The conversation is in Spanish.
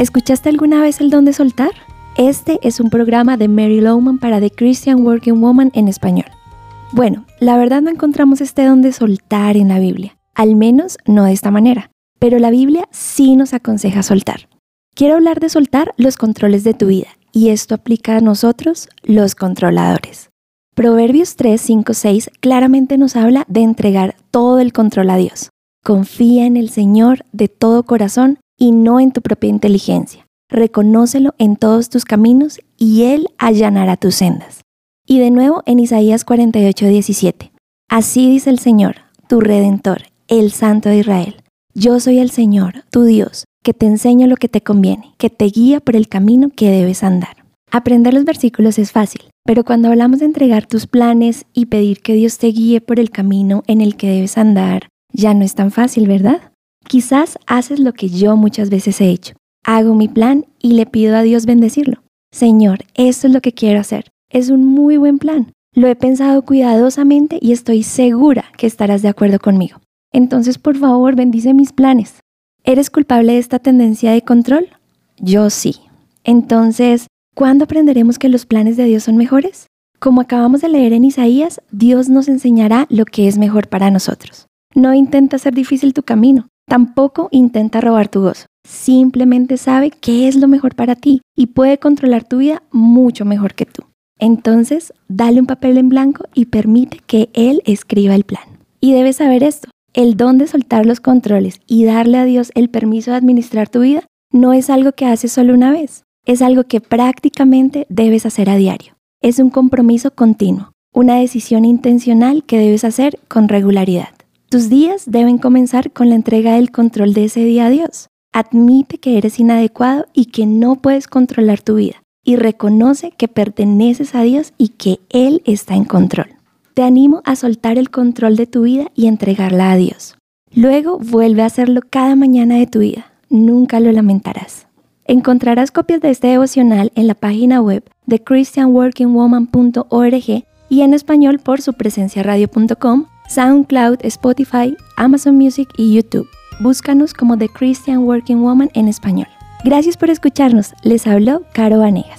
¿Escuchaste alguna vez el don de soltar? Este es un programa de Mary Lowman para The Christian Working Woman en español. Bueno, la verdad no encontramos este don de soltar en la Biblia, al menos no de esta manera, pero la Biblia sí nos aconseja soltar. Quiero hablar de soltar los controles de tu vida, y esto aplica a nosotros, los controladores. Proverbios 3, 5, 6 claramente nos habla de entregar todo el control a Dios. Confía en el Señor de todo corazón y no en tu propia inteligencia. Reconócelo en todos tus caminos y Él allanará tus sendas. Y de nuevo en Isaías 48, 17. Así dice el Señor, tu Redentor, el Santo de Israel. Yo soy el Señor, tu Dios, que te enseño lo que te conviene, que te guía por el camino que debes andar. Aprender los versículos es fácil, pero cuando hablamos de entregar tus planes y pedir que Dios te guíe por el camino en el que debes andar, ya no es tan fácil, ¿verdad? Quizás haces lo que yo muchas veces he hecho. Hago mi plan y le pido a Dios bendecirlo. Señor, esto es lo que quiero hacer. Es un muy buen plan. Lo he pensado cuidadosamente y estoy segura que estarás de acuerdo conmigo. Entonces, por favor, bendice mis planes. ¿Eres culpable de esta tendencia de control? Yo sí. Entonces, ¿cuándo aprenderemos que los planes de Dios son mejores? Como acabamos de leer en Isaías, Dios nos enseñará lo que es mejor para nosotros. No intenta hacer difícil tu camino. Tampoco intenta robar tu gozo. Simplemente sabe qué es lo mejor para ti y puede controlar tu vida mucho mejor que tú. Entonces, dale un papel en blanco y permite que Él escriba el plan. Y debes saber esto, el don de soltar los controles y darle a Dios el permiso de administrar tu vida no es algo que haces solo una vez, es algo que prácticamente debes hacer a diario. Es un compromiso continuo, una decisión intencional que debes hacer con regularidad. Tus días deben comenzar con la entrega del control de ese día a Dios. Admite que eres inadecuado y que no puedes controlar tu vida. Y reconoce que perteneces a Dios y que Él está en control. Te animo a soltar el control de tu vida y entregarla a Dios. Luego vuelve a hacerlo cada mañana de tu vida. Nunca lo lamentarás. Encontrarás copias de este devocional en la página web de christianworkingwoman.org y en español por su presencia radio.com SoundCloud, Spotify, Amazon Music y YouTube. Búscanos como The Christian Working Woman en español. Gracias por escucharnos. Les habló Caro Baneja.